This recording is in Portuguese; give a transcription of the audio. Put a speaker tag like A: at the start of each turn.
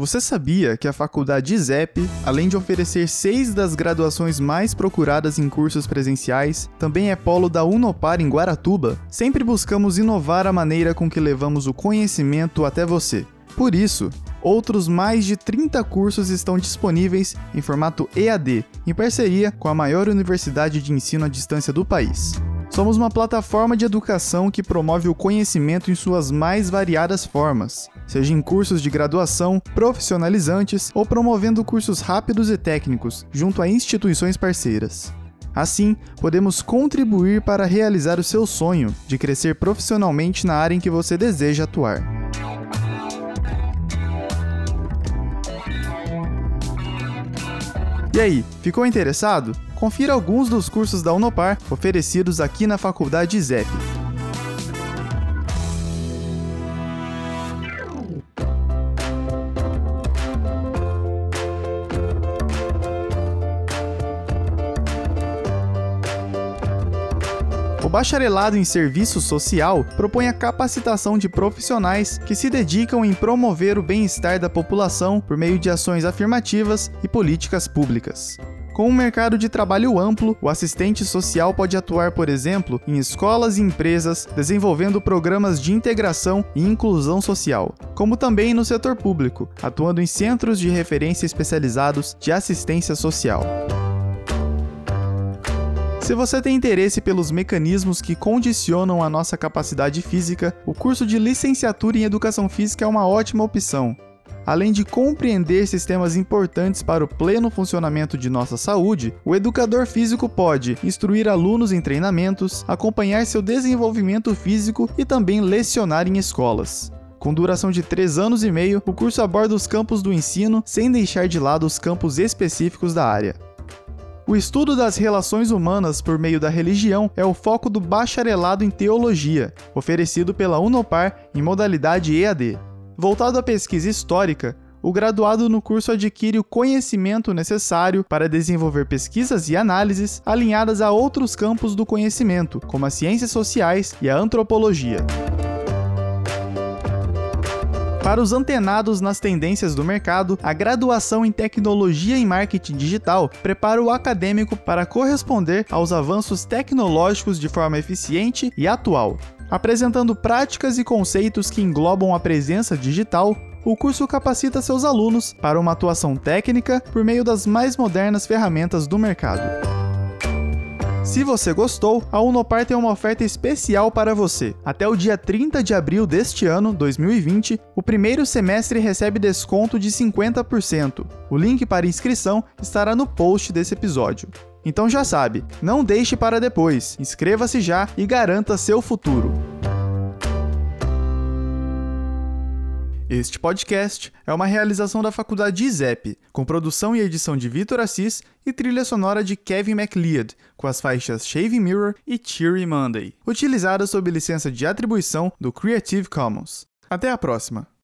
A: Você sabia que a faculdade ISEP, além de oferecer seis das graduações mais procuradas em cursos presenciais, também é polo da Unopar em Guaratuba? Sempre buscamos inovar a maneira com que levamos o conhecimento até você. Por isso, outros mais de 30 cursos estão disponíveis em formato EAD, em parceria com a maior universidade de ensino à distância do país. Somos uma plataforma de educação que promove o conhecimento em suas mais variadas formas, seja em cursos de graduação, profissionalizantes ou promovendo cursos rápidos e técnicos junto a instituições parceiras. Assim, podemos contribuir para realizar o seu sonho de crescer profissionalmente na área em que você deseja atuar. E aí, ficou interessado? Confira alguns dos cursos da Unopar oferecidos aqui na Faculdade ZEP. O bacharelado em serviço social propõe a capacitação de profissionais que se dedicam em promover o bem-estar da população por meio de ações afirmativas e políticas públicas. Com um mercado de trabalho amplo, o assistente social pode atuar, por exemplo, em escolas e empresas, desenvolvendo programas de integração e inclusão social, como também no setor público, atuando em centros de referência especializados de assistência social. Se você tem interesse pelos mecanismos que condicionam a nossa capacidade física, o curso de licenciatura em Educação Física é uma ótima opção. Além de compreender sistemas importantes para o pleno funcionamento de nossa saúde, o educador físico pode instruir alunos em treinamentos, acompanhar seu desenvolvimento físico e também lecionar em escolas. Com duração de 3 anos e meio, o curso aborda os campos do ensino sem deixar de lado os campos específicos da área. O estudo das relações humanas por meio da religião é o foco do bacharelado em teologia, oferecido pela Unopar em modalidade EAD. Voltado à pesquisa histórica, o graduado no curso adquire o conhecimento necessário para desenvolver pesquisas e análises alinhadas a outros campos do conhecimento, como as ciências sociais e a antropologia. Para os antenados nas tendências do mercado, a graduação em Tecnologia e Marketing Digital prepara o acadêmico para corresponder aos avanços tecnológicos de forma eficiente e atual. Apresentando práticas e conceitos que englobam a presença digital, o curso capacita seus alunos para uma atuação técnica por meio das mais modernas ferramentas do mercado. Se você gostou, a Unopar tem uma oferta especial para você. Até o dia 30 de abril deste ano, 2020, o primeiro semestre recebe desconto de 50%. O link para inscrição estará no post desse episódio. Então já sabe, não deixe para depois, inscreva-se já e garanta seu futuro. Este podcast é uma realização da Faculdade ISEP, com produção e edição de Vitor Assis e trilha sonora de Kevin MacLeod, com as faixas Shaving Mirror e Cheery Monday, utilizadas sob licença de atribuição do Creative Commons. Até a próxima!